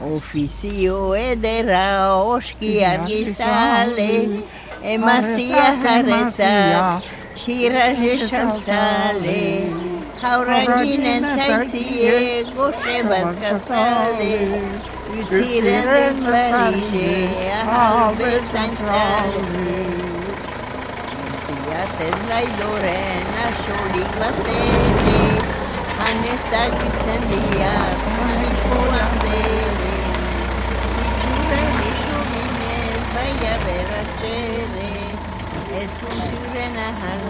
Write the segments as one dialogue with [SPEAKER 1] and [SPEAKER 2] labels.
[SPEAKER 1] Ofizio edera oski argizale, emaztia jarrezak, xira jesantzale. Hauran ginen zaitzie, goxe bazkazale, utziren den barize, ahalbe zaintzale. Iztiat ez laidoren, asolik bat ere, hanezak diak, manikoan bere. breve, es un renahan,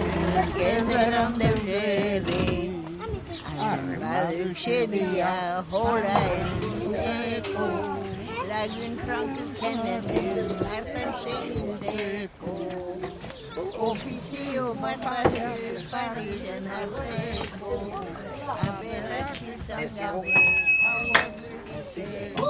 [SPEAKER 1] que verán de breve. Arma de Ushevia, hola es eco, la gün frankı kennevi, artan şeyin zeko. Ofisio
[SPEAKER 2] barbarı, bariden
[SPEAKER 3] arteko, aberrasi sangavi, avla bilgiseko.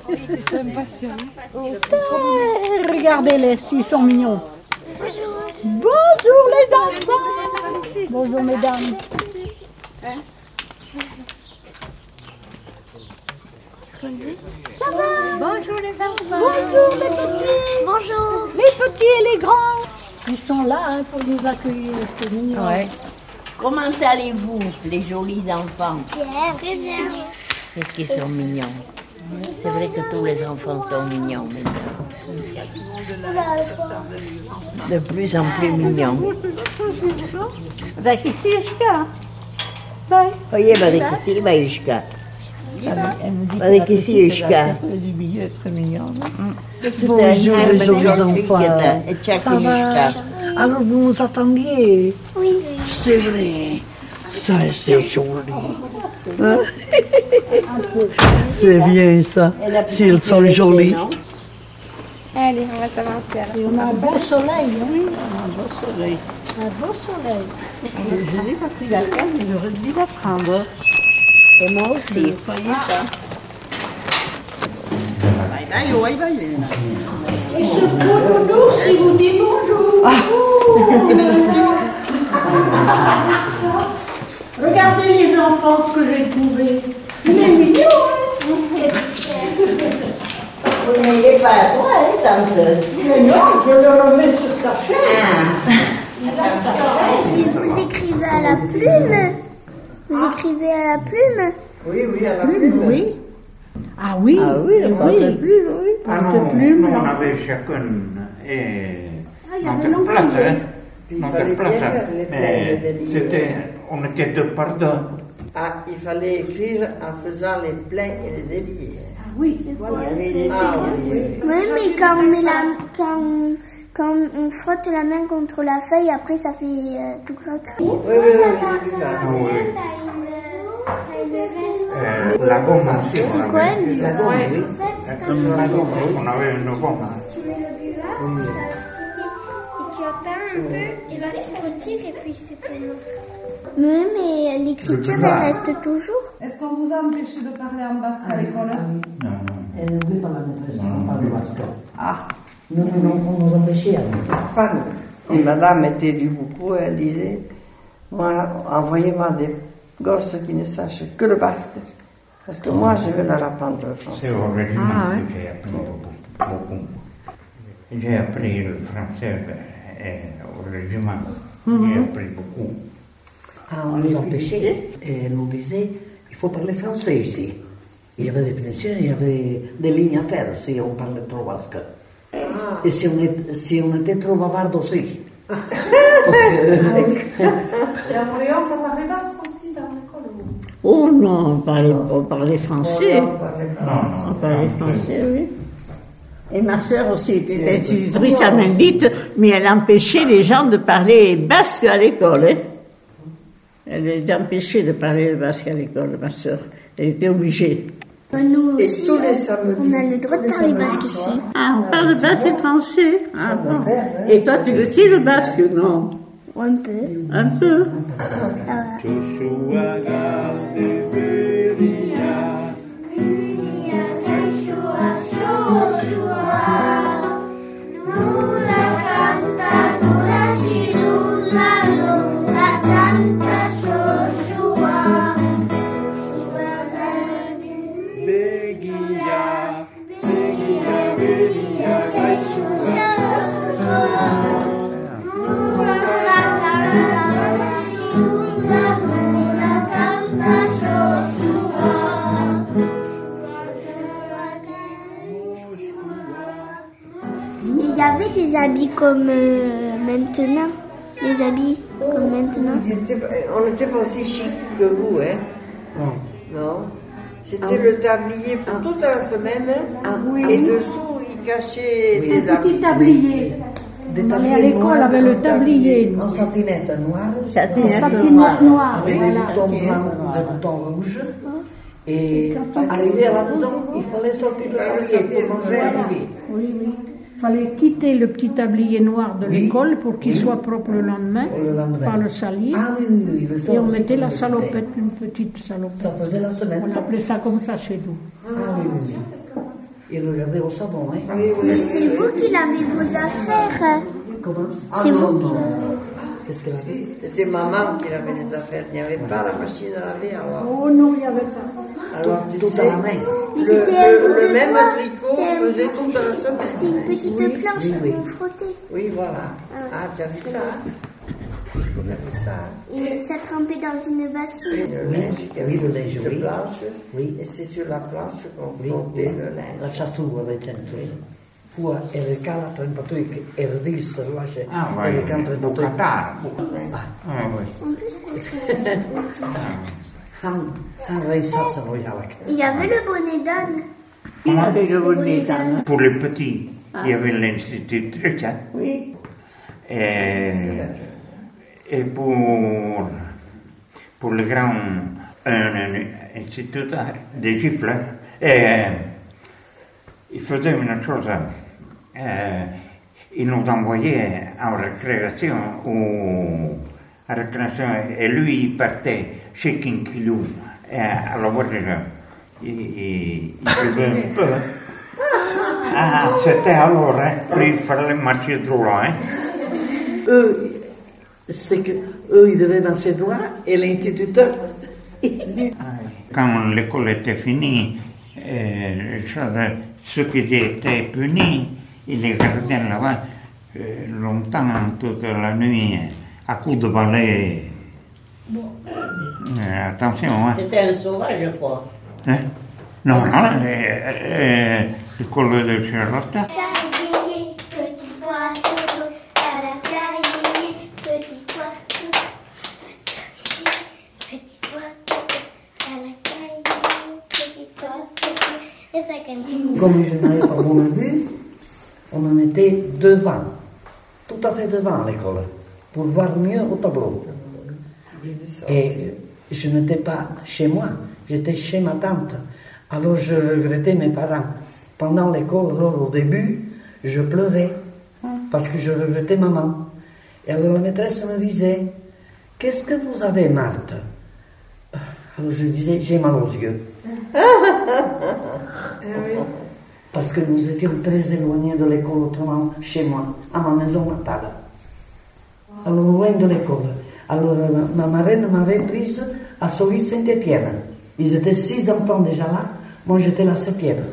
[SPEAKER 2] Eh, Regardez-les, s'ils sont mignons. Bonjour les enfants. Bonjour mesdames.
[SPEAKER 3] Bonjour les enfants
[SPEAKER 2] Bonjour les petits.
[SPEAKER 4] Bonjour.
[SPEAKER 2] Les petits et les grands. Ils sont là hein, pour nous accueillir, c'est mignon.
[SPEAKER 1] Comment allez-vous, les jolis enfants?
[SPEAKER 4] Bien. Très bien.
[SPEAKER 1] Qu'est-ce qu'ils sont mignons? C'est vrai que tous les enfants sont mignons maintenant. De plus en plus mignons.
[SPEAKER 2] Avec ici, Ishka.
[SPEAKER 1] Oye, Badekisi, Baishka. Badekisi, Ishka.
[SPEAKER 2] billet, très mignon.
[SPEAKER 1] Bonjour,
[SPEAKER 2] les jolis enfants.
[SPEAKER 1] Ça va
[SPEAKER 2] Alors vous nous attendiez?
[SPEAKER 4] Oui.
[SPEAKER 2] C'est vrai. Ça, c'est joli. Hein? c'est bien ça. S'ils sont jolis.
[SPEAKER 4] Allez, on va s'avancer
[SPEAKER 2] on a un beau soleil, oui. On a un beau soleil. Un beau soleil. Je n'ai pas pris la canne, mais j'aurais dû la prendre.
[SPEAKER 1] Et moi aussi.
[SPEAKER 2] Et ce beau nounours, il vous dit bonjour. Regardez les enfants ce que j'ai trouvé. Il est mignon, hein
[SPEAKER 1] Vous n'ayez pas à toi, hein, tante
[SPEAKER 2] Mais non, je le remets sur sa chaise.
[SPEAKER 4] Si vous écrivez à la plume, vous écrivez à la plume.
[SPEAKER 2] Plume, oui. Ah oui,
[SPEAKER 1] Ah oui, le porte-plume, oui.
[SPEAKER 5] Ah non, nous,
[SPEAKER 2] non.
[SPEAKER 5] on avait chacun et
[SPEAKER 2] Ah, il y avait
[SPEAKER 6] il fallait bien faire les de
[SPEAKER 5] c'était, on était deux par deux.
[SPEAKER 6] Ah, il fallait écrire en faisant les pleins et les déliés.
[SPEAKER 2] Ah oui, voilà.
[SPEAKER 6] Ah oui, oui.
[SPEAKER 4] Oui, mais quand on, met la, quand, on, quand on frotte la main contre la feuille, après ça fait euh, tout gras.
[SPEAKER 6] Oui, oui, oui.
[SPEAKER 5] Ah. Euh, la gomme aussi, on
[SPEAKER 4] C'est quoi
[SPEAKER 6] La gomme, oui.
[SPEAKER 5] La gomme, on avait une gomme.
[SPEAKER 4] Tu mets le buvard, un peu, et là tu retires et puis c'est tout noir. Oui, mais l'écriture elle reste toujours.
[SPEAKER 7] Est-ce qu'on vous a empêché de parler en basque à l'école
[SPEAKER 5] Non, non.
[SPEAKER 8] Elle ne veut pas la maîtresse, on parle basque.
[SPEAKER 7] Ah,
[SPEAKER 8] Non, non, non, on nous empêchait. hein.
[SPEAKER 6] Pas nous. Et madame était du beaucoup, elle disait, moi, envoyez-moi des gosses qui ne sachent que le basque. Parce que moi, je vais leur apprendre le
[SPEAKER 5] C'est
[SPEAKER 6] français.
[SPEAKER 5] au régiment que j'ai appris beaucoup. J'ai appris le français euh, au régiment. J'ai appris beaucoup.
[SPEAKER 8] Ah, on nous empêchait. Et nous disait, il faut parler français ici. Il y avait des punitions, il y avait des lignes à faire si on parlait trop basque. Et si on, est- si on était trop bavard aussi. Parce que,
[SPEAKER 7] et à Montréal, ça parlait basque aussi dans l'école ou-
[SPEAKER 2] Oh non, on parlait, on parlait français.
[SPEAKER 5] Non,
[SPEAKER 2] On parlait
[SPEAKER 5] non,
[SPEAKER 2] français, oui. Et ma sœur aussi était institutrice à Mendite, mais elle empêchait les gens de parler basque à l'école. hein. Elle était empêchée de parler basque à l'école, ma sœur. Elle était obligée.
[SPEAKER 4] Nous
[SPEAKER 6] Et
[SPEAKER 4] aussi,
[SPEAKER 6] tous les
[SPEAKER 4] hein,
[SPEAKER 6] samedis.
[SPEAKER 4] on a le droit de parler basque ici.
[SPEAKER 2] Ah, on parle basque et français. Ah, bon.
[SPEAKER 6] hein.
[SPEAKER 2] Et toi, tu le sais le basque, non?
[SPEAKER 4] Un peu.
[SPEAKER 2] Un peu.
[SPEAKER 4] Il y des habits comme euh, maintenant. Des habits comme maintenant.
[SPEAKER 6] Ils étaient- on n'était pas aussi chic que vous, hein Non. C'était le tablier pour toute la semaine. Et dessous, ils cachaient des habits.
[SPEAKER 3] tablier.
[SPEAKER 8] Des
[SPEAKER 3] On allait à
[SPEAKER 8] tabliers
[SPEAKER 3] l'école
[SPEAKER 8] noirs,
[SPEAKER 3] avec le tablier.
[SPEAKER 8] en satinette noire,
[SPEAKER 2] Satinette
[SPEAKER 3] Satinette
[SPEAKER 2] noire.
[SPEAKER 8] avec
[SPEAKER 3] voilà.
[SPEAKER 8] des boutons blancs, des boutons rouges. Et arrivé à la maison, il fallait sortir le tablier pour manger à midi.
[SPEAKER 3] Oui, oui. Fallait quitter le petit tablier noir de
[SPEAKER 8] Oui.
[SPEAKER 3] l'école pour qu'il soit propre le lendemain,
[SPEAKER 8] Pour le lendemain.
[SPEAKER 3] pas le salir.
[SPEAKER 8] Ah oui, oui, oui. le soir
[SPEAKER 3] Et on mettait la salopette, une petite salopette.
[SPEAKER 8] Ça faisait la semaine.
[SPEAKER 3] On appelait ça comme ça chez nous.
[SPEAKER 8] Ah oui, oui, oui. Et regardez au savon, hein.
[SPEAKER 4] Mais c'est vous qui lavez vos affaires.
[SPEAKER 8] Comment? Ah
[SPEAKER 4] C'est vous
[SPEAKER 8] non,
[SPEAKER 4] qui
[SPEAKER 8] non. Qu'est-ce qu'elle avait
[SPEAKER 6] C'était maman qui lavait les affaires. Il n'y avait pas la machine à laver alors.
[SPEAKER 3] Oh non, il n'y avait pas.
[SPEAKER 6] Alors,
[SPEAKER 8] Tout
[SPEAKER 6] sais,
[SPEAKER 8] à la main.
[SPEAKER 6] Le,
[SPEAKER 4] c'était
[SPEAKER 6] même tricot
[SPEAKER 4] C'était
[SPEAKER 6] faisait toute la semaine.
[SPEAKER 4] une petite planche
[SPEAKER 8] oui, oui.
[SPEAKER 4] qu'on frottait.
[SPEAKER 6] Oui, voilà. Ah, tu as vu ça hein Tu as vu ça
[SPEAKER 4] Et ça trempait dans une bassine.
[SPEAKER 6] Le linge, il y avait
[SPEAKER 8] oui, le
[SPEAKER 6] une
[SPEAKER 8] linge, oui.
[SPEAKER 6] planche.
[SPEAKER 8] Oui.
[SPEAKER 6] Et c'est sur la planche qu'on frottait le linge.
[SPEAKER 8] La ciassura del centro. Fu era cala 32 che era disse lascia
[SPEAKER 5] Ah, vai,
[SPEAKER 8] era cala 32
[SPEAKER 5] bucatà. Ah, oui.
[SPEAKER 8] han han reisat sa voiala
[SPEAKER 4] Il y avait le bonnet d'âne.
[SPEAKER 2] Il avait le bonnet d'âne.
[SPEAKER 5] Pour les petits, il y avait l'institutrice. hein.
[SPEAKER 2] Oui.
[SPEAKER 5] Et, et pour, pour le grand un, un institut des gifles, et, il faisait une chose. euh, il nous envoyait en récréation ou à récréation et lui il partait chez Kinkilou euh, à la voiture. Il, il, buvait un peu. Ah, c'était alors, hein, il fallait marcher droit. Hein.
[SPEAKER 8] eux c'est que eux ils devaient marcher droit et l'instituteur
[SPEAKER 5] Quand l'école était finie, euh, ceux qui étaient punis, ils les gardaient là-bas euh, longtemps, toute la nuit, à coups de balai. Euh, attention, hein.
[SPEAKER 2] C'était un sauvage, je crois.
[SPEAKER 5] Hein? Non, non, euh, euh, l'école de Charlotte.
[SPEAKER 4] Cahier, petit pois dodo, à la cahier, petit pois dodo. Petit pois dodo, à la cahier, petit pois dodo. Et ça continue.
[SPEAKER 8] Comme je n'avais pas bonne vue on me mettait devant tout à fait devant l'école pour voir mieux au tableau. Et je n'étais pas chez moi j'étais chez ma tante. Alors je regrettais mes parents. Pendant l'école alors au début je pleurais parce que je regrettais maman. Et alors la maîtresse me disait qu'est-ce que vous avez Marthe? Alors je disais j'ai mal aux yeux parce que nous étions très éloignés de l'école, autrement chez moi, à ma maison natale. Alors, loin de l'école. Alors, euh, ma marraine m'avait prise à Solis Saint-Étienne. Ils étaient six enfants déjà là, moi j'étais la septième.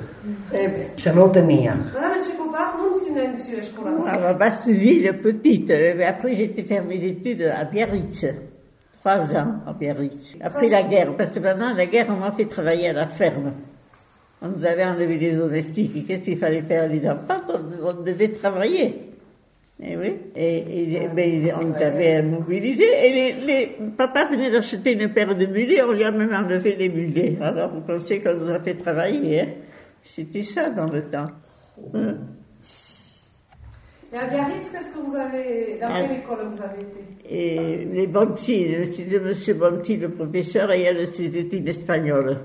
[SPEAKER 6] Eh bien,
[SPEAKER 8] Charlotte Mia.
[SPEAKER 7] Madame Tchekopar, non su eskola.
[SPEAKER 2] À ma ville petite. Euh, Après, j'étais faire mes études à Biarritz. Trois ans à Biarritz. Après la guerre, parce que pendant la guerre, on m'a fait travailler à la ferme. On nous avait enlevé les domestiques. Qu'est-ce qu'il fallait faire les enfants on, on devait travailler. Et oui. Et, et, ben, on nous avait mobilisés. Et les, les, papa venait d'acheter une paire de mulets. On lui a même enlevé les mulets. Alors, vous pensez qu'on nous a fait travailler. Hein? C'était ça dans le temps. Hein?
[SPEAKER 7] Et à Biarritz, qu'est-ce que vous avez. Dans
[SPEAKER 2] Ah.
[SPEAKER 7] quelle école vous avez été?
[SPEAKER 2] Et les Bonti, le de M. Bonti, le professeur, et il y a le style espagnol.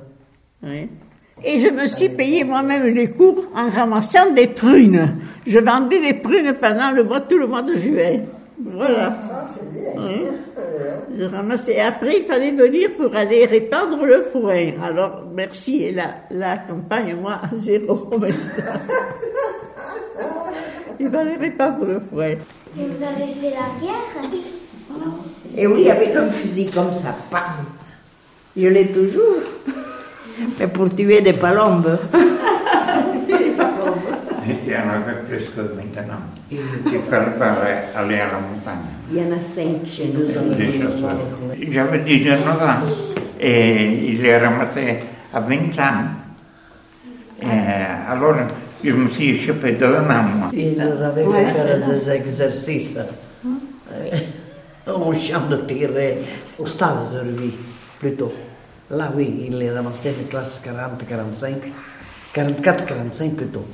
[SPEAKER 2] Oui. Et je me suis payé moi-même les cours en ramassant des prunes. Je vendais des prunes pendant le mois, tout le mois de juillet. Voilà. Oui. Je ramassais. Après, il fallait venir pour aller répandre le foin. Alors, merci. Et la, la campagne, moi, zéro. Il fallait répandre le foin.
[SPEAKER 4] Et vous avez fait la guerre?
[SPEAKER 9] Et oui, avec un fusil comme ça, pam. Je l'ai toujours. Mais pour tuer des palombes.
[SPEAKER 5] Il y en avait plus que maintenant. Il fallait pas aller à la montagne.
[SPEAKER 9] Il y en a cinq chez nous.
[SPEAKER 5] Des chasseurs. J'avais 19 ans et il est ramassé à 20 ans. Et alors, je me suis échappé d'un an, moi.
[SPEAKER 8] Il avait fait faire des exercices euh, au champ de tir, euh, au stade de rugby, plutôt. Là, oui, il est ramassé de classe 40-45, 44-45 plutôt.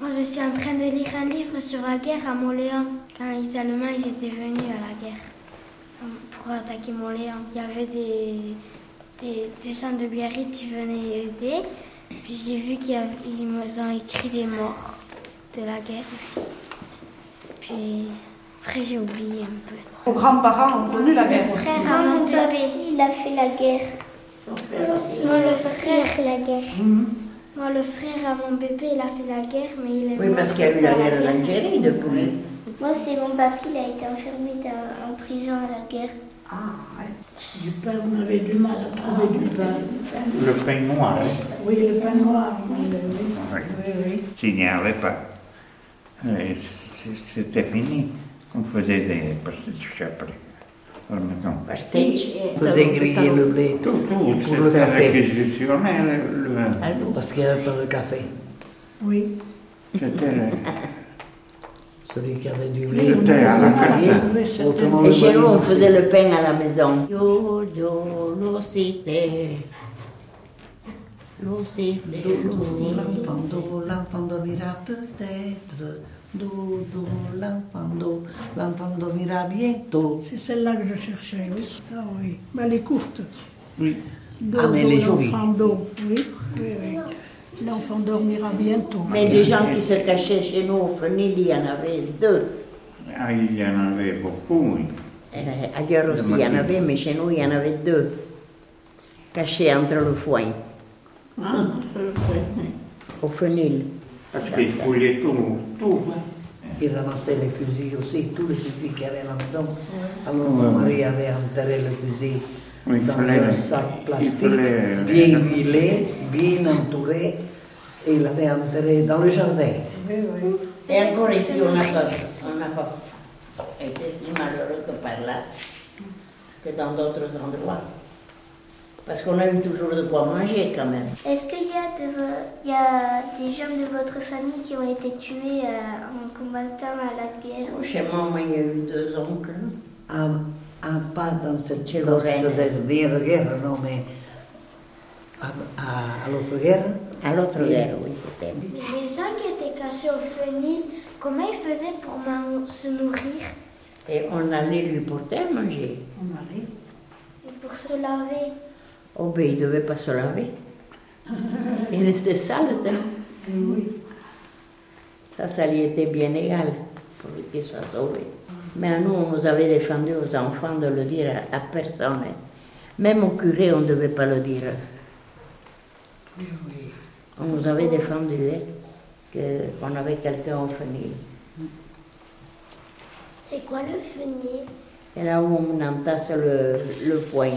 [SPEAKER 4] Moi, je suis en train de lire un livre sur la guerre à Montléon. Quand les Allemands ils étaient venus à la guerre pour attaquer Montléon. Il y avait des, des, des gens de Biarritz qui venaient aider. Puis j'ai vu qu'ils me ont écrit des morts de la guerre. Puis après, j'ai oublié un peu.
[SPEAKER 7] Vos grands-parents ont connu la guerre aussi.
[SPEAKER 4] Frère à mon il a fait la guerre. Moi, le frère a fait la guerre. Moi, le frère à mon bébé, il a fait la guerre, mais il est
[SPEAKER 9] Oui, parce qu'il y a eu la guerre d'Algérie depuis.
[SPEAKER 4] Moi, c'est mon papy, il a été enfermé dans- en prison à la guerre.
[SPEAKER 3] Du pain, on avait du mal à trouver du pain.
[SPEAKER 5] Le pain noir, hein.
[SPEAKER 3] Oui, le pain noir. oui, oui.
[SPEAKER 5] Oui.
[SPEAKER 3] Oui, oui.
[SPEAKER 5] S'il n'y avait pas, c'était fini. On faisait des pastéis après,
[SPEAKER 8] faisait griller le blé?
[SPEAKER 5] Tout, tout,
[SPEAKER 8] pour le café.
[SPEAKER 5] réquisitionnel. le-
[SPEAKER 9] Ah non.
[SPEAKER 8] Parce qu'il n'y avait pas de café.
[SPEAKER 3] Oui.
[SPEAKER 5] C'était
[SPEAKER 8] Celui qui avait du blé.
[SPEAKER 5] C'était à la carte.
[SPEAKER 9] Et
[SPEAKER 8] le
[SPEAKER 9] chez nous, on faisait le pain à la maison?
[SPEAKER 1] Yo, yo,
[SPEAKER 8] l'enfant dormira peut-être. L'enfant d'eau, l'enfant dormira bientôt.
[SPEAKER 3] C'est celle-là que je cherchais, oui. Ah oui. Mais elle est courte.
[SPEAKER 8] Oui. Ah, mais elle est jolie.
[SPEAKER 3] L'enfant d'eau, oui. oui, oui. L'enfant dormira bientôt.
[SPEAKER 9] Mais des gens qui se cachaient chez nous au Fenil, il y en avait deux.
[SPEAKER 5] Ah, il y en avait beaucoup, oui.
[SPEAKER 9] Euh, ailleurs aussi, il y en avait, mais chez nous, il y en avait deux. Cachés entre le foin,
[SPEAKER 2] Ah,
[SPEAKER 9] au Fenil.
[SPEAKER 5] Parce qu'il fouillait tout, tout. hein.
[SPEAKER 8] Il ramassait les fusils aussi, tous les fusils qu'il y avait maison. Alors mon mari avait enterré le fusil
[SPEAKER 5] Oui,
[SPEAKER 8] dans
[SPEAKER 5] fallait-
[SPEAKER 8] un sac plastique,
[SPEAKER 5] fallait-
[SPEAKER 8] bien huilé, bien entouré, et il l'avait enterré dans le jardin.
[SPEAKER 3] Oui, oui.
[SPEAKER 1] Et encore ici, on n'a pas, on n'a pas été si malheureux que par là, que dans d'autres endroits. Parce qu'on a eu toujours de quoi manger quand même.
[SPEAKER 4] Est-ce qu'il y, a de vo- il y a des gens de votre famille qui ont été tués euh, en combattant à la guerre?
[SPEAKER 1] Chez moi, il y a eu deux oncles.
[SPEAKER 8] Ah, ah, pas dans cette de dernière guerre, non, mais à, à- à l'autre guerre?
[SPEAKER 1] À l'autre guerre, oui, c'était.
[SPEAKER 4] Les gens qui étaient cachés au fenil, comment ils faisaient pour se nourrir?
[SPEAKER 1] Et on allait lui porter à manger.
[SPEAKER 3] On arrive.
[SPEAKER 4] et pour se laver?
[SPEAKER 1] Oh, ben, il ne devait pas se laver. Il restait sale. Ça, ça lui était bien égal, pour qu'il soit sauvé. Mais à nous, on nous avait défendu aux enfants de le dire à, personne. hein. Même au curé, on ne devait pas le dire. On nous avait défendu hein, que- qu'on avait quelqu'un au fenil.
[SPEAKER 4] C'est quoi le fenil?
[SPEAKER 1] Et là où on entasse le, le foin.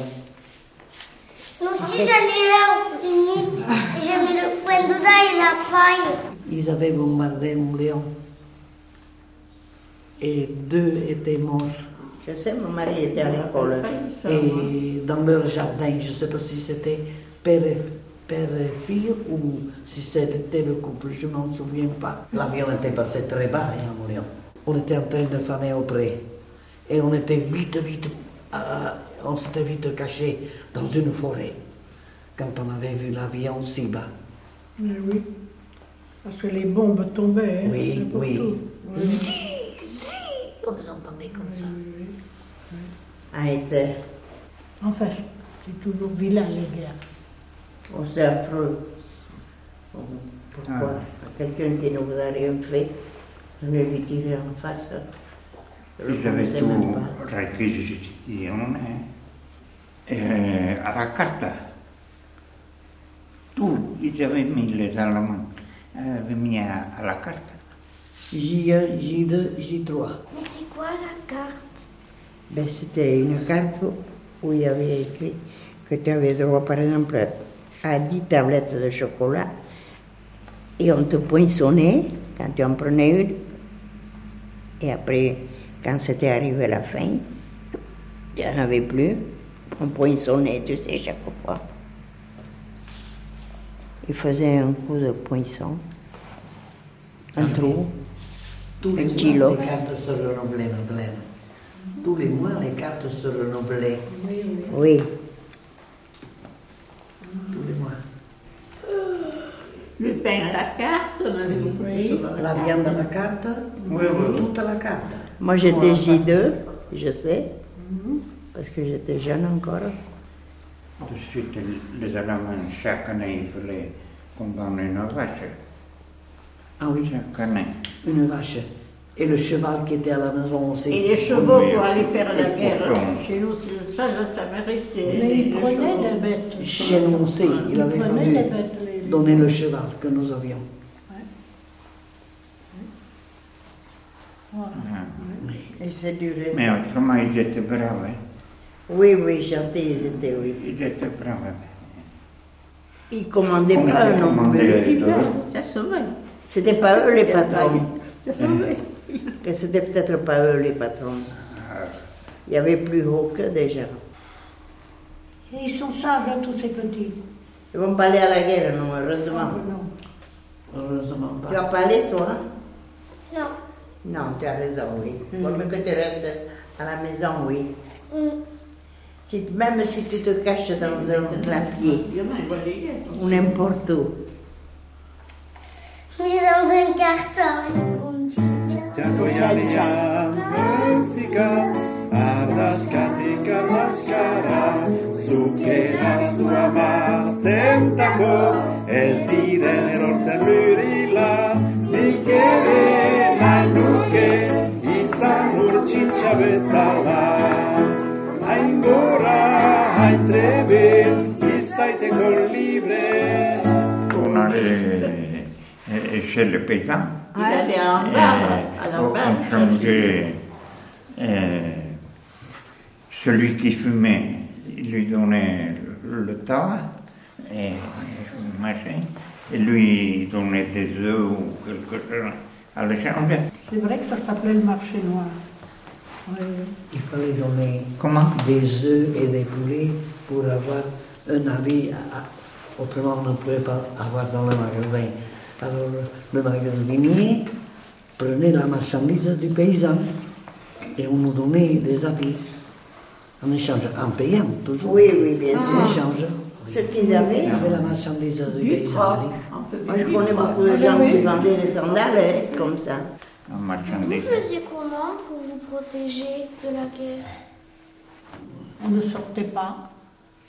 [SPEAKER 4] Non, si j'en ai là au fenil, je mets le foin dedans et la paille.
[SPEAKER 8] Ils avaient bombardé mon Léon. Et deux étaient morts.
[SPEAKER 1] Je sais, mon mari était à l'école.
[SPEAKER 8] Et dans leur jardin, je ne sais pas si c'était père et, père et fille ou si c'était le couple, je ne m'en souviens pas. L'avion était passé très bas hein, à Montréal. On était en train de faner au pré. Et on était vite, vite, euh, on s'était vite caché dans une forêt quand on avait vu l'avion si bas.
[SPEAKER 3] Oui, oui. Parce que les bombes tombaient. hein,
[SPEAKER 8] Oui, oui.
[SPEAKER 3] où.
[SPEAKER 8] Zi, zi, on les entendait comme ça.
[SPEAKER 1] A été,
[SPEAKER 3] Enfin, c'est toujours vilain, les guerres.
[SPEAKER 1] oh, c'est affreux.
[SPEAKER 10] Pourquoi Quelqu'un qui ne vous a rien fait, vous ne lui tirez en face. Je
[SPEAKER 5] Ils avaient tout
[SPEAKER 10] pas.
[SPEAKER 5] Réquisition eh, à la carte. Tout, ils avaient mis les Allemands, avaient mis à, à la carte.
[SPEAKER 8] J1, J2, J3.
[SPEAKER 9] Mais c'est quoi la carte?
[SPEAKER 1] Ben, C'était une carte où il y avait écrit que tu avais droit, par exemple, à 10 tablettes de chocolat et on te poinçonnait quand tu en prenais une. Et après, quand c'était arrivé la fin, tu n'en avais plus. On poinçonnait, tu sais, chaque fois. Il faisait un coup de poinçon, un trou.
[SPEAKER 8] Tous les
[SPEAKER 1] Un
[SPEAKER 8] mois,
[SPEAKER 1] kilo.
[SPEAKER 8] les cartes se renouvelaient, Madeleine. Tous les mois, les cartes se renouvelaient.
[SPEAKER 1] Oui.
[SPEAKER 8] Tous les mois.
[SPEAKER 2] Le pain à la carte, on avait à la
[SPEAKER 8] La viande à la carte,
[SPEAKER 5] Oui, oui.
[SPEAKER 8] toute à la carte.
[SPEAKER 1] Moi, j'étais J2, je sais, parce que j'étais jeune encore.
[SPEAKER 5] De suite, les Allemands, chaque année, il fallait qu'on donne une vache.
[SPEAKER 8] Ah oui,
[SPEAKER 5] Chaque année.
[SPEAKER 8] une vache. Et le cheval qui était à la maison aussi.
[SPEAKER 2] Et les chevaux
[SPEAKER 5] Oui,
[SPEAKER 2] pour aller faire la guerre.
[SPEAKER 5] pourtant.
[SPEAKER 2] Chez nous, c'est- ça, ça, m'est resté.
[SPEAKER 3] Mais
[SPEAKER 2] les-
[SPEAKER 3] ils
[SPEAKER 2] les
[SPEAKER 3] prenaient
[SPEAKER 2] chevaux.
[SPEAKER 3] des bêtes.
[SPEAKER 8] Chez nous aussi, il avait
[SPEAKER 3] Ils prenaient
[SPEAKER 8] fallu
[SPEAKER 3] des bêtes. les-
[SPEAKER 8] donner le cheval que nous avions.
[SPEAKER 1] Et c'est du reste.
[SPEAKER 5] Mais autrement, ils étaient braves. hein.
[SPEAKER 1] Oui, oui, gentils, ils étaient, oui.
[SPEAKER 5] Ils étaient braves.
[SPEAKER 1] Ils commandaient
[SPEAKER 5] On
[SPEAKER 1] pas non.
[SPEAKER 2] Ça se.
[SPEAKER 1] C'était pas eux les patrons.
[SPEAKER 2] Ça se
[SPEAKER 1] c'était peut-être pas eux les patrons. Il y avait plus haut que déjà.
[SPEAKER 3] Et Ils sont sages, hein, tous ces petits.
[SPEAKER 1] Ils vont pas aller à la guerre, non,
[SPEAKER 3] Ah,
[SPEAKER 1] heureusement.
[SPEAKER 3] non.
[SPEAKER 8] Heureusement
[SPEAKER 1] Tu vas
[SPEAKER 8] pas.
[SPEAKER 1] pas aller, toi?
[SPEAKER 9] Non.
[SPEAKER 1] Non, tu as raison, oui. Vaut mieux que tu restes à la maison, oui.
[SPEAKER 9] Mm.
[SPEAKER 1] Si, même si tu te caches dans un clapier
[SPEAKER 2] Il y en a, ils vont les guetter.
[SPEAKER 1] ou n'importe où.
[SPEAKER 9] Je suis dans un carton.
[SPEAKER 11] Jagoyania musica Arrascatica mascara. Su che la sua ma sentaco E dire l'erorza murila Di che la nuke I samur ciccia besala Libre
[SPEAKER 5] On allait chez le paysan.
[SPEAKER 2] Il allait à
[SPEAKER 5] Et
[SPEAKER 2] l'embarras, à
[SPEAKER 5] on, changeait celui qui fumait, il lui donnait le tabac et machin, et lui donnait des œufs ou quelque chose à l'échange.
[SPEAKER 3] C'est vrai que ça s'appelait le marché noir. Oui.
[SPEAKER 8] Il fallait donner
[SPEAKER 5] Comment
[SPEAKER 8] des œufs et des poulets pour avoir un à- à- Autrement, on ne pouvait pas avoir dans le magasin. Alors, le magasinier prenait la marchandise du paysan et on nous donnait des habits en échange, en payant toujours.
[SPEAKER 1] Oui, oui, bien
[SPEAKER 8] En
[SPEAKER 1] sûr.
[SPEAKER 8] échange.
[SPEAKER 1] Ce qu'ils avaient.
[SPEAKER 8] Il y avait la marchandise du
[SPEAKER 2] Du
[SPEAKER 8] paysan.
[SPEAKER 1] Moi, je connais beaucoup de
[SPEAKER 2] Ah,
[SPEAKER 1] gens
[SPEAKER 2] oui.
[SPEAKER 1] qui vendaient des sandales hein, comme ça.
[SPEAKER 9] Vous faisiez comment pour vous protéger de la guerre?
[SPEAKER 3] On ne sortait pas.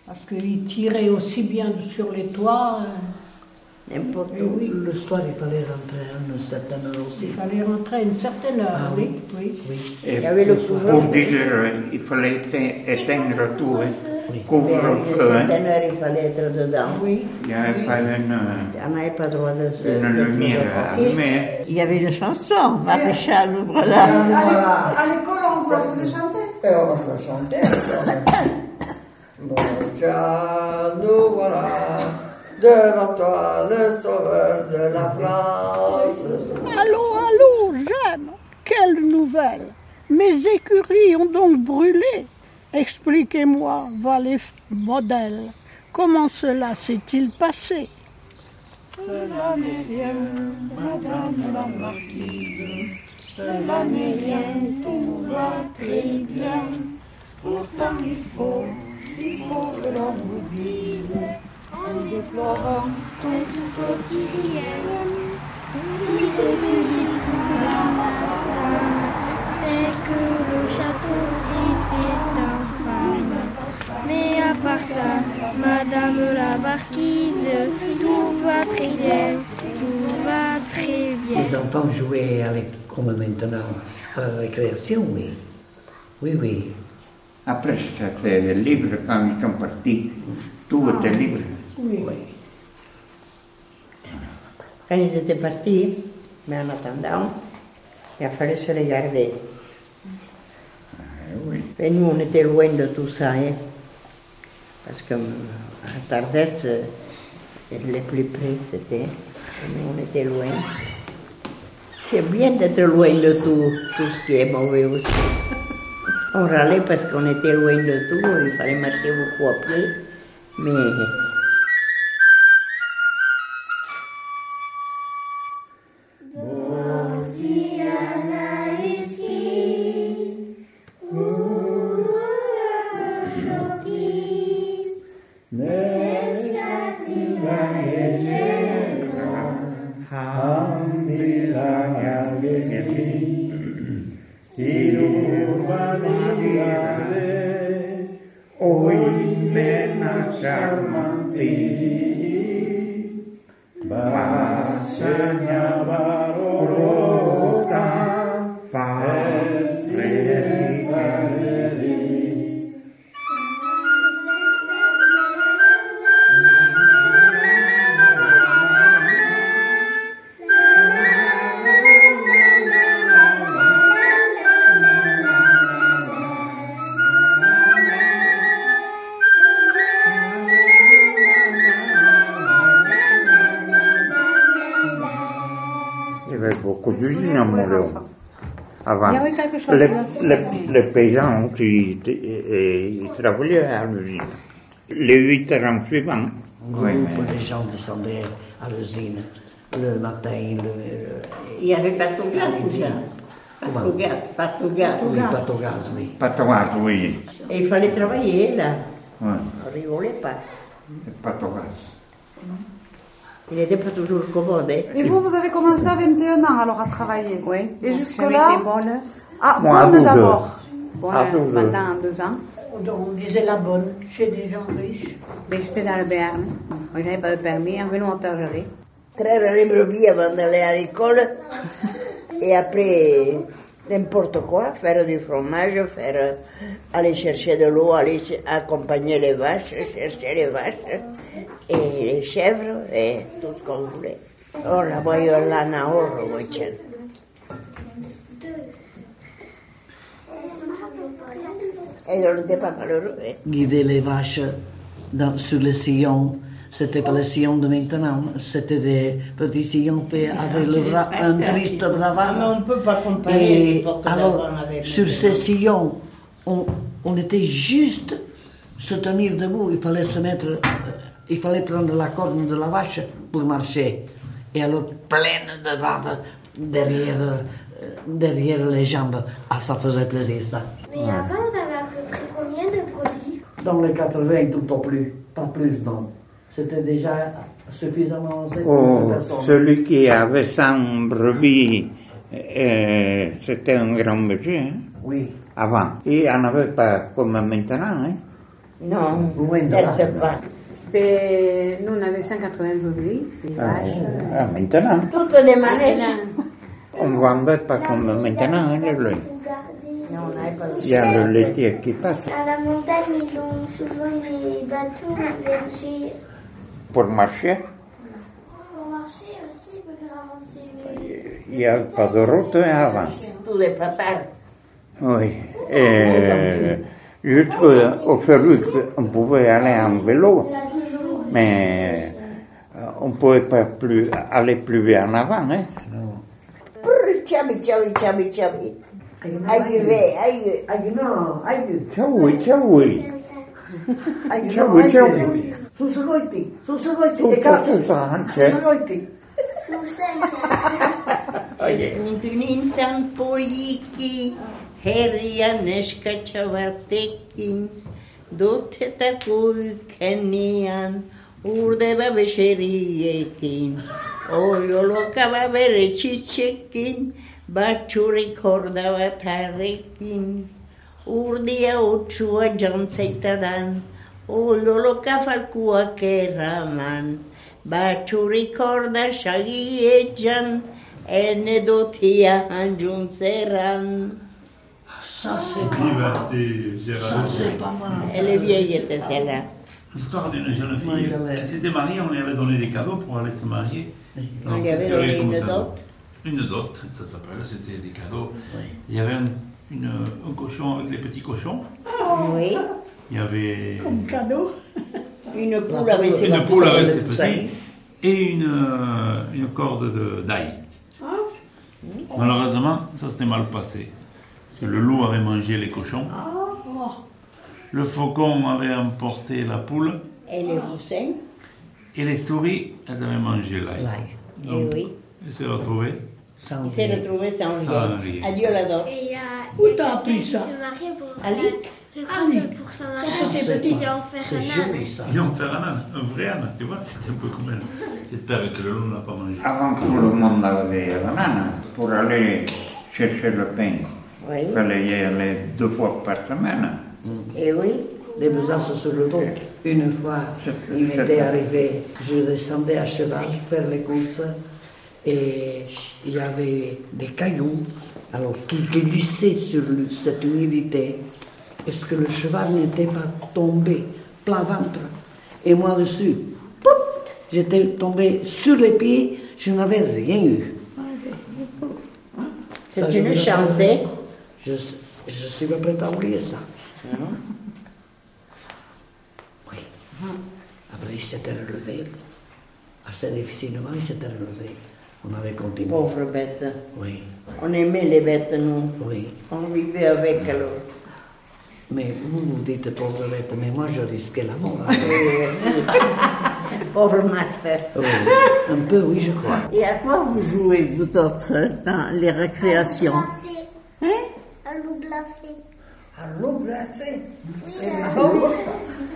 [SPEAKER 3] Parce qu'ils tiraient aussi bien sur les toits. euh,
[SPEAKER 1] N'importe où.
[SPEAKER 3] oui,
[SPEAKER 8] Le soir, il fallait rentrer à une certaine heure aussi.
[SPEAKER 3] il fallait rentrer à une certaine heure.
[SPEAKER 8] Ah
[SPEAKER 3] oui,
[SPEAKER 8] oui.
[SPEAKER 3] oui.
[SPEAKER 5] Et
[SPEAKER 1] Il y avait le
[SPEAKER 5] pour
[SPEAKER 1] couvre-feu.
[SPEAKER 5] 10 heures, il fallait éteindre, éteindre tout. Hein.
[SPEAKER 1] Une
[SPEAKER 5] Couvre-feu. Hein.
[SPEAKER 1] il fallait être dedans.
[SPEAKER 3] Oui.
[SPEAKER 5] Il n'y avait pas une,
[SPEAKER 1] On n'avait pas le droit de se.
[SPEAKER 5] une
[SPEAKER 1] de
[SPEAKER 5] lumière allumée.
[SPEAKER 2] Il y avait une chanson, Maréchal, ouvre-la.
[SPEAKER 7] À l'école, on vous la faisait chanter.
[SPEAKER 6] Et on va faire chanter. Tiens, nous voilà devant toi, le sauveur de la France.
[SPEAKER 3] Allô, allô, Jeanne, quelle nouvelle Mes écuries ont donc brûlé. Expliquez-moi, valet modèle, comment cela s'est-il passé? Cela n'est rien, madame la marquise. Cela n'est rien, tout va très bien. Pourtant il faut, il faut que l'on vous dise, en déplorant toute quotidienne.
[SPEAKER 9] Si le public c'est que le château. Mais à part ça, Madame la marquise, tout va très bien.
[SPEAKER 8] enfants jouaient à l'école, comme maintenant, à la récréation, oui. Oui, oui.
[SPEAKER 5] Après, c'était libre quand ils sont partis. Tout était libre.
[SPEAKER 8] Oui.
[SPEAKER 1] Quand ils étaient partis, mais en attendant, il a fallu se les garder.
[SPEAKER 5] oui.
[SPEAKER 1] Et nous, on était loin de tout ça, hein, parce que euh, Tardette, les plus près, c'était. Nous, on était loin. C'est bien d'être loin de tout, tout ce qui est mauvais aussi. On râlait parce qu'on était loin de tout, il fallait marcher beaucoup à pied, mais
[SPEAKER 5] Y les,
[SPEAKER 12] là.
[SPEAKER 5] les- les paysans qui euh, travaillaient à l'usine. Les huit ans suivants. Oui, mais-
[SPEAKER 8] de gens descendaient à l'usine le matin. Le,
[SPEAKER 1] il n'y avait pas tout gaz déjà. Pas
[SPEAKER 8] Comment?
[SPEAKER 1] Tout gaz, pas tout gaz.
[SPEAKER 8] le, le bateau gaz, oui.
[SPEAKER 5] Pas Thomas, oui.
[SPEAKER 1] Et il fallait travailler là.
[SPEAKER 5] Ouais.
[SPEAKER 1] On rigolait pas. Il n'était pas toujours commode. hein.
[SPEAKER 7] Et vous, vous avez commencé à 21 ans alors à travailler
[SPEAKER 12] Oui.
[SPEAKER 7] Et jusque-là. Ah,
[SPEAKER 5] Moi, à
[SPEAKER 7] bonne d'abord.
[SPEAKER 12] Bonne pendant deux ans.
[SPEAKER 2] On disait la bonne chez des gens riches.
[SPEAKER 12] Mais j'étais dans le Béarn. Je n'avais pas le permis. En venant en Montargis.
[SPEAKER 1] Traire les brebis avant d'aller à l'école. Et après, n'importe quoi, faire du fromage, faire, aller chercher de l'eau, aller ch- accompagner les vaches, chercher les vaches, et les chèvres, et tout ce qu'on voulait. Oh, la voyons là, Nahor, Et on n'était pas malheureux. Hein.
[SPEAKER 8] Guider les vaches dans- sur le sillon. C'était pas le sillon de maintenant, c'était des petits sillons faits avec le bra- un triste bravard.
[SPEAKER 1] Mais on ne peut pas comparer
[SPEAKER 8] Et
[SPEAKER 1] l'époque
[SPEAKER 8] alors, sur ces sillons, on, on était juste se tenir debout. Il fallait se mettre, euh, il fallait prendre la corne de la vache pour marcher. Et alors, pleine de bave derrière, euh, derrière les jambes. Ah, ça faisait plaisir, ça.
[SPEAKER 4] Mais avant, vous avez à peu près combien de brebis
[SPEAKER 8] Dans les 80, tout au plus. Pas plus, non. C'était déjà suffisamment
[SPEAKER 5] Oh, celui qui avait 100 brebis, euh, c'était un grand monsieur, hein,
[SPEAKER 8] Oui.
[SPEAKER 5] avant. Il n'y en avait pas comme maintenant. Hein?
[SPEAKER 1] Non,
[SPEAKER 8] Oui,
[SPEAKER 1] certes pas.
[SPEAKER 12] Et nous, on avait 180 brebis, des
[SPEAKER 5] Ah,
[SPEAKER 12] vaches.
[SPEAKER 5] ah, maintenant,
[SPEAKER 1] Toutes des manèges.
[SPEAKER 5] on ne vendait pas comme maintenant hein, le lait.
[SPEAKER 4] Regardez.
[SPEAKER 1] Non, on n'avait pas
[SPEAKER 5] Il y a le laitier qui passe
[SPEAKER 4] À la montagne, ils ont souvent des bateaux, des bergers.
[SPEAKER 5] pour marcher.
[SPEAKER 4] Pour marcher aussi, pour faire avancer les...
[SPEAKER 5] Il n'y a pas de route hein, avant.
[SPEAKER 1] Tous des platanes.
[SPEAKER 5] Oui. Et jusqu'au celui on pouvait aller en vélo, mais euh, on ne pouvait pas plus aller plus vite en avant. Hein.
[SPEAKER 1] Brr, Aire, aire, aire no, aire. Cheo,
[SPEAKER 8] cheo. Aire, cheo,
[SPEAKER 5] cheo. Su
[SPEAKER 8] sugoiti,
[SPEAKER 5] su
[SPEAKER 8] sugoiti, poliki,
[SPEAKER 5] herrian
[SPEAKER 8] chavetkin, batekin,
[SPEAKER 5] kenian,
[SPEAKER 8] urdevave urde
[SPEAKER 5] babeseriekin, no
[SPEAKER 8] lo
[SPEAKER 1] acaba ver. Poliki, herjaneska chavatekin, doteta kenian, urdeva besheriekin, oiolo kavavere chichekin, baturi kordava tarekin, urdia utsua jantseitadan, oiolo kafalkua keraman, baturi korda shagiejan, Enedotia Anjun Seran.
[SPEAKER 6] Ça, c'est pas
[SPEAKER 11] mal.
[SPEAKER 6] Ça, c'est pas mal.
[SPEAKER 1] Elle est vieille, était celle-là.
[SPEAKER 11] L'histoire d'une jeune fille qui s'était mariée, on lui avait donné des cadeaux pour aller se marier.
[SPEAKER 1] On lui avait donné une dot.
[SPEAKER 11] Une dot, ça s'appelle, c'était des cadeaux. Il y avait un, une, un cochon avec les petits cochons.
[SPEAKER 1] Oui.
[SPEAKER 11] Il y avait.
[SPEAKER 3] Comme cadeau.
[SPEAKER 1] Une poule avec ses
[SPEAKER 11] Une poule avec ses petits. Et une, euh, une corde de- d'ail. Malheureusement, ça s'était mal passé. Parce que le loup avait mangé les cochons.
[SPEAKER 3] Oh.
[SPEAKER 11] Le faucon avait emporté la poule.
[SPEAKER 1] Et les poussins.
[SPEAKER 11] Et les souris, elles avaient mangé l'ail.
[SPEAKER 1] Eh
[SPEAKER 11] Donc,
[SPEAKER 1] oui.
[SPEAKER 11] S'est retrouvé.
[SPEAKER 1] Il s'est retrouvé sans
[SPEAKER 11] Sans
[SPEAKER 1] rien. Adieu la dot.
[SPEAKER 9] Et il a,
[SPEAKER 3] Où
[SPEAKER 9] il a
[SPEAKER 3] t'as appris ça
[SPEAKER 1] Alic
[SPEAKER 9] Je crois que pour
[SPEAKER 3] Ça, c'est
[SPEAKER 9] il a offert un âne.
[SPEAKER 6] joli, ça.
[SPEAKER 11] Ils ont fait un âne, un vrai âne. Tu vois, c'était un peu comme elle. J'espère que le loup ne l'a pas mangé.
[SPEAKER 5] Avant tout le monde avait la nana pour aller chercher le pain.
[SPEAKER 1] Oui.
[SPEAKER 5] Il fallait y aller deux fois par semaine.
[SPEAKER 1] Et oui.
[SPEAKER 8] Les besances sur le dos. Une fois, il m'était arrivé, je descendais à cheval faire les courses et il y avait des cailloux. Alors tout glissait sur le- cette humidité. Est-ce que le cheval n'était pas tombé plat ventre? Et moi dessus, j'étais tombé sur les pieds, je n'avais rien eu.
[SPEAKER 1] C'est une chance, hein?
[SPEAKER 8] Je, je suis pas prête à oublier ça. Oui. Après, il s'était relevé. Assez difficilement, il s'était relevé. On avait continué.
[SPEAKER 1] Pauvre bête.
[SPEAKER 8] Oui,
[SPEAKER 1] On aimait les bêtes, nous.
[SPEAKER 8] oui.
[SPEAKER 1] On vivait avec alors.
[SPEAKER 8] Mais vous vous dites pauvre bête, mais moi je risquais la mort.
[SPEAKER 1] Pauvre Marthe.
[SPEAKER 8] Oui, un peu, oui, je crois.
[SPEAKER 3] Et à quoi vous jouez, vous autres, dans les récréations? Hein?
[SPEAKER 9] Un loup glacé.
[SPEAKER 6] Un loup glacé.
[SPEAKER 9] Oui,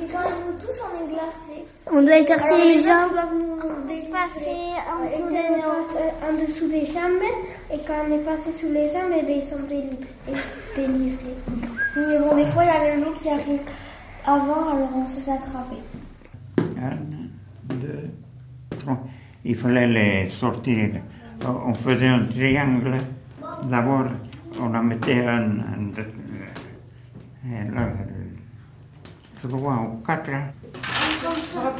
[SPEAKER 9] Et quand il nous touche, on est glacé. On doit écarter les jambes. doivent nous dépasser en dessous, des, en dessous des jambes. Et quand on est passé sous les jambes, eh bien, ils sont déli- délisés. Mais bon, des fois, il y a le loup qui arrive avant, alors on se fait attraper.
[SPEAKER 5] Un, deux, trois. Il fallait les sortir. On faisait un triangle. D'abord, on en mettait un, un, un- là, trois ou quatre.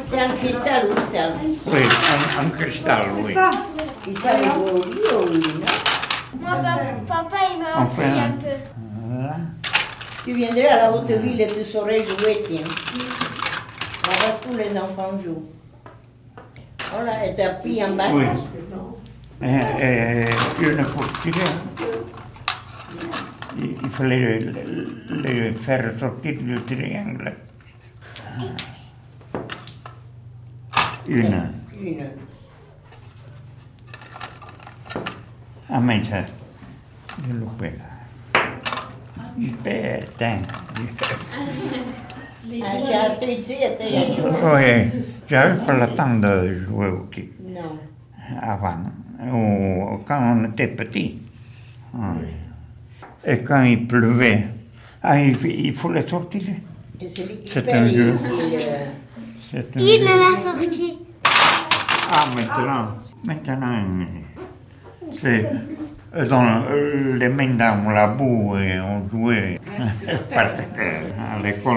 [SPEAKER 1] C'est un cristal, oui, c'est un
[SPEAKER 5] Oui, un, un cristal, oui.
[SPEAKER 1] Ils savent jouer au violon, non
[SPEAKER 9] Moi, papa, papa, il m'a appris un peu.
[SPEAKER 5] Voilà.
[SPEAKER 1] Tu viendrais à la haute ville et tu saurais jouer, tiens. Là-bas, tous les enfants jouent. Voilà, et t'as pris en bas.
[SPEAKER 5] Oui. Et, et une pour tirer, il, il fallait les, les faire sortir du triangle. Une.
[SPEAKER 1] Une.
[SPEAKER 5] A mesa de Lupela. Putain.
[SPEAKER 1] Ah, j'ai hâte ici, et t'as joué.
[SPEAKER 5] Oui, j'avais pas le temps de jouer au kick
[SPEAKER 1] Non.
[SPEAKER 5] avant, ou quand on était petit. Oui. Et quand il pleuvait, ah, il, il faut les sortir.
[SPEAKER 1] Qui
[SPEAKER 5] C'est
[SPEAKER 1] perd,
[SPEAKER 5] un
[SPEAKER 1] il-
[SPEAKER 5] jeu.
[SPEAKER 1] euh,
[SPEAKER 5] un
[SPEAKER 9] Il
[SPEAKER 5] jeu.
[SPEAKER 9] l'a sorti.
[SPEAKER 5] Ah, maintenant, maintenant, c'est dans euh, les mains dans la boue et on jouait à l'école.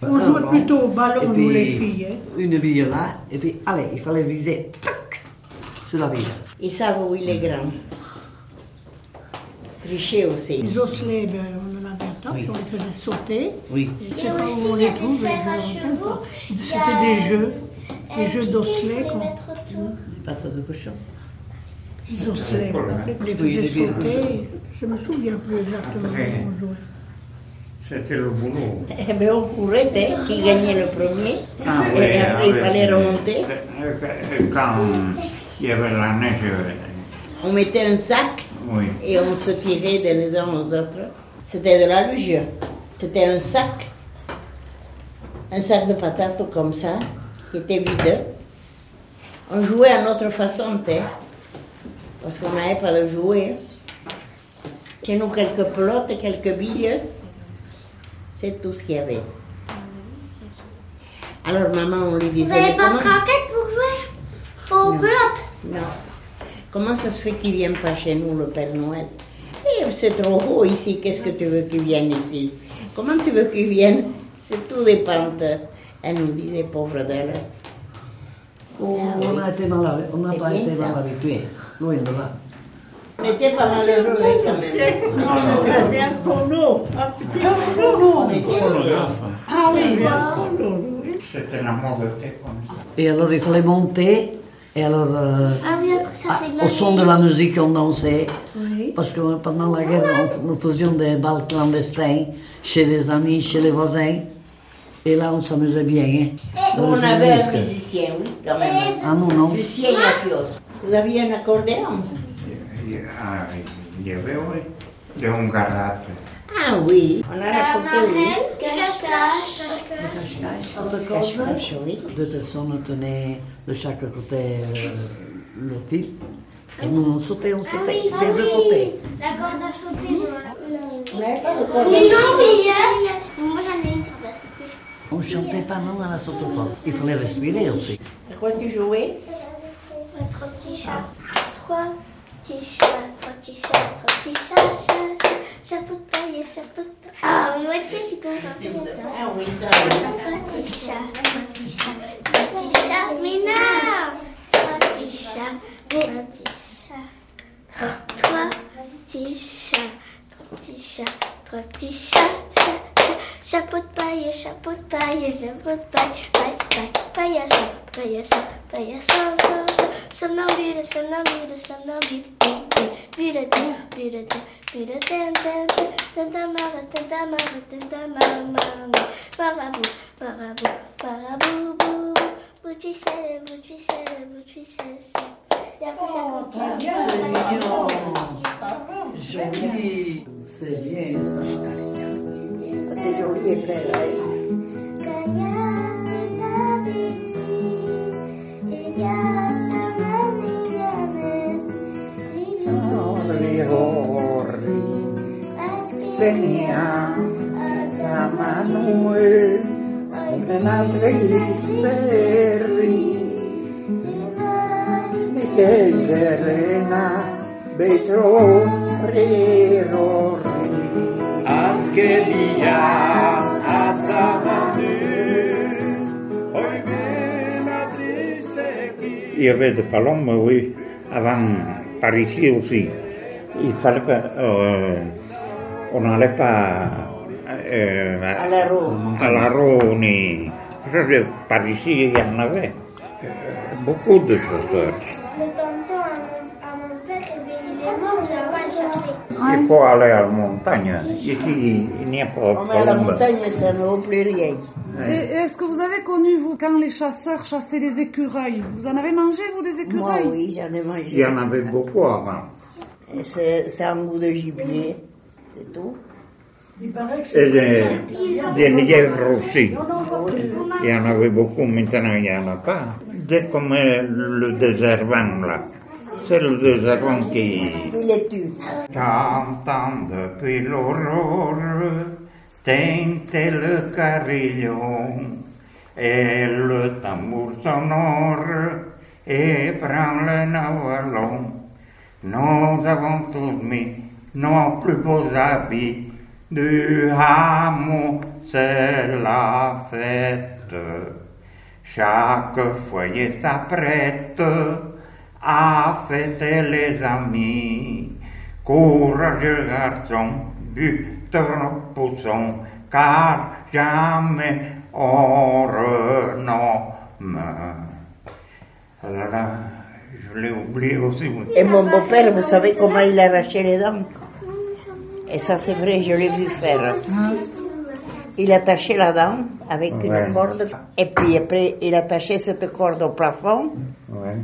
[SPEAKER 3] On jouait plutôt au ballon, nous les filles. hein.
[SPEAKER 8] Une bille là, et puis allez, il fallait viser tac, sur la bille.
[SPEAKER 1] Ils savent où il est grand. Tricher aussi.
[SPEAKER 3] Les osselets, ben, on en avait un temps, puis on les faisait sauter.
[SPEAKER 8] Oui.
[SPEAKER 3] Et je sais pas où on les trouve, je ne. C'était des jeux, des jeux d'osselets.
[SPEAKER 8] Des pattes de cochon.
[SPEAKER 3] Les osselets, on les
[SPEAKER 8] Oui,
[SPEAKER 3] faisait sauter. Je me souviens plus exactement
[SPEAKER 5] Après.
[SPEAKER 3] comment on jouait.
[SPEAKER 5] C'était le boulot.
[SPEAKER 1] Eh ben, on courait, hein, qui gagnait le premier.
[SPEAKER 5] Ah,
[SPEAKER 1] et
[SPEAKER 5] oui,
[SPEAKER 1] après, il
[SPEAKER 5] avec-
[SPEAKER 1] fallait remonter.
[SPEAKER 5] euh, Quand il y avait la neige, euh,
[SPEAKER 1] On mettait un sac
[SPEAKER 5] oui.
[SPEAKER 1] et on se tirait de les uns aux autres. C'était de la luge. C'était un sac, un sac de patates comme ça, qui était vide. On jouait à notre façon, parce qu'on n'avait pas de jouer. Chez nous, quelques pelotes, quelques billes, c'est tout ce qu'il y avait. Alors maman, on lui
[SPEAKER 9] Vous
[SPEAKER 1] disait...
[SPEAKER 9] n'avez
[SPEAKER 1] mais
[SPEAKER 9] pas de craquette pour jouer? Aux
[SPEAKER 1] Non.
[SPEAKER 9] pelotes?
[SPEAKER 1] Non. Comment ça se fait qu'il ne vient pas chez nous, le Père Noël? Et c'est trop haut ici, qu'est-ce que tu veux qu'il vienne ici? Comment tu veux qu'il vienne? C'est tout dépend. Elle nous disait, pauvre d'elle.
[SPEAKER 8] Oh, on a été mal, on n'a pas été mal habitués. Loin de là.
[SPEAKER 1] On n'était pas malheureux quand même.
[SPEAKER 3] Bien pour nous, un petit fourneau.
[SPEAKER 13] Phonographe.
[SPEAKER 3] Ah oui,
[SPEAKER 5] C'était la mode comme ça.
[SPEAKER 8] Et alors il fallait monter. Et alors, euh,
[SPEAKER 4] Ah après ça fait de la
[SPEAKER 8] au son de la musique, on dansait.
[SPEAKER 3] Oui.
[SPEAKER 8] Parce que pendant la guerre, on- nous faisions des balles clandestins chez les amis, chez les voisins. Et là, on s'amusait bien. hein.
[SPEAKER 1] On
[SPEAKER 8] Avec le
[SPEAKER 1] avait un
[SPEAKER 8] disque.
[SPEAKER 1] musicien, oui, quand même.
[SPEAKER 8] Ah non, non.
[SPEAKER 1] Lucien Yafios. Vous aviez un accordéon
[SPEAKER 5] Ah, il y avait, oui, des ongarates.
[SPEAKER 1] Ah oui, on a raconté, oui.
[SPEAKER 8] Cache-cache,
[SPEAKER 1] oui.
[SPEAKER 8] Deux personnes tenaient de chaque côté euh, le fil. Et nous, on sautait, on sautait des deux côtés.
[SPEAKER 4] La corde à sauter.
[SPEAKER 1] On n'avait pas de
[SPEAKER 4] Mais
[SPEAKER 1] cordon.
[SPEAKER 4] non, mais il y a- Moi j'en ai une corde à sauter.
[SPEAKER 8] On chantait pas non à la sautocorde. Il fallait respirer aussi.
[SPEAKER 1] À quoi tu jouais?
[SPEAKER 4] Trois petits chats, trois chats, trois petits chats, trois petits chats, chats, chats, chapeau de paille et chapeau de paille. Ah, moi aussi tu longtemps.
[SPEAKER 1] Ah oui, ça.
[SPEAKER 4] Trois petits chats, trois petits chats, trois petits chats, mais non Trois petits chats, trois petits chats, trois petits chats, trois petits chats, trois petits chats, chapeau de paille chapeau de paille chapeau de paille, paille, paille, paillasson, paillasson, paillasson, son, son, somnambule, somnambule, somnambule, bulletin, bulletin, bulletin, tin, tin, tintamarre, tintamarre, tintamarre, marabout, marabout, marabout, bou, après ça.
[SPEAKER 8] Joli. C'est bien.
[SPEAKER 9] C'est joli et belle. hein.
[SPEAKER 11] tenía a Manuel Benaldri Berri Mikel Berrena Betro Rirorri Azkelia azamatu Oimena tristeki
[SPEAKER 5] Il y avait des palombes, oui, avant Paris aussi. Il fallait pas... Euh, on n'allait pas euh,
[SPEAKER 1] À la roue.
[SPEAKER 5] à la Par ici, il y en avait euh, beaucoup de chasseurs.
[SPEAKER 4] Le tonton à mon père, eh bien, il
[SPEAKER 5] faut aller à la montagne. Ici, il n'y a pas
[SPEAKER 9] On
[SPEAKER 5] de
[SPEAKER 9] est à la montagne, ça ne vaut plus rien.
[SPEAKER 7] Est-ce que vous avez connu, vous, quand les chasseurs chassaient les écureuils? Vous en avez mangé, vous, des
[SPEAKER 9] Moi,
[SPEAKER 7] écureuils
[SPEAKER 9] oui, j'en ai mangé.
[SPEAKER 5] Il y en avait beaucoup avant.
[SPEAKER 9] C'est un goût de gibier, c'est tout.
[SPEAKER 5] Et des, des lièvres aussi. Il y en avait beaucoup, maintenant il n'y en a pas. Dès comme euh, le désherbant là. C'est le désherbant qui...
[SPEAKER 9] Qui les tue.
[SPEAKER 5] J'entends depuis l'aurore teinter le carillon et le tambour sonore ébranle nos vallons. Nous avons tous mis plus beaux habits du hameau, c'est la fête. Chaque foyer s'apprête à fêter les amis. Courageux garçon, buteur nos poussons, car jamais on renomme. Je l'ai oublié aussi. oui.
[SPEAKER 9] Et mon beau-père, vous savez comment il arrachait les dents? Et ça, c'est vrai, je l'ai vu faire. Il attachait la dent avec
[SPEAKER 5] Ouais.
[SPEAKER 9] une corde, et puis après, il attachait cette corde au plafond,
[SPEAKER 5] Ouais.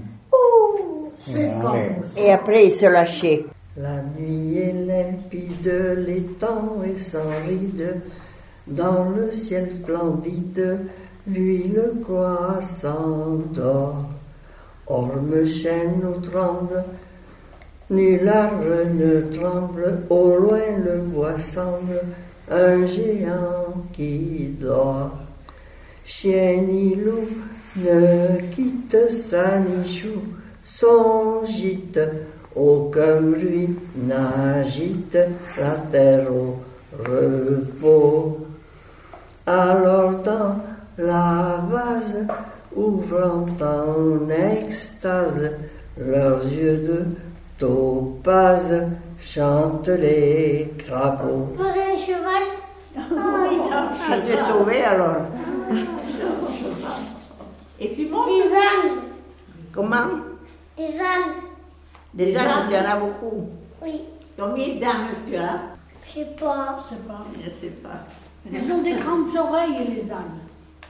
[SPEAKER 9] et après, il se lâchait.
[SPEAKER 14] La nuit est limpide, l'étang est sans ride, dans le ciel splendide, l'huile croissante dort. Orme, chêne ou tremble, nul arbre ne tremble, au loin le bois semble un géant qui dort. Chien ni loup ne quitte sa nichou,
[SPEAKER 6] son gîte. Aucun bruit n'agite la terre au repos. Alors dans la vase, ouvrant en extase, leurs yeux de topaz chantent les crapauds.
[SPEAKER 4] Moi j'ai un cheval.
[SPEAKER 2] Je t'ai sauvé alors. Et tu montes
[SPEAKER 4] Des ânes.
[SPEAKER 2] Comment?
[SPEAKER 4] Des ânes.
[SPEAKER 2] Des ânes. tu en as beaucoup.
[SPEAKER 4] Oui.
[SPEAKER 2] Combien d'ânes tu as?
[SPEAKER 4] Je sais pas.
[SPEAKER 3] Je sais pas.
[SPEAKER 2] Je sais pas.
[SPEAKER 3] Ils ont des grandes oreilles, les ânes.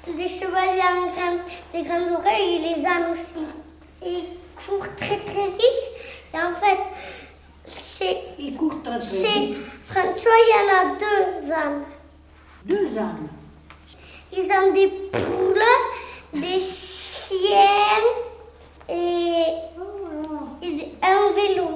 [SPEAKER 4] Les chevaliers ont grand- des grandes oreilles et les ânes aussi. Ils courent très très vite. Et en fait, chez,
[SPEAKER 3] Ils courent très très
[SPEAKER 4] chez
[SPEAKER 3] vite.
[SPEAKER 4] François, il y en a deux ânes.
[SPEAKER 3] Deux ânes.
[SPEAKER 4] Ils ont des poules, des chiens et, et un vélo.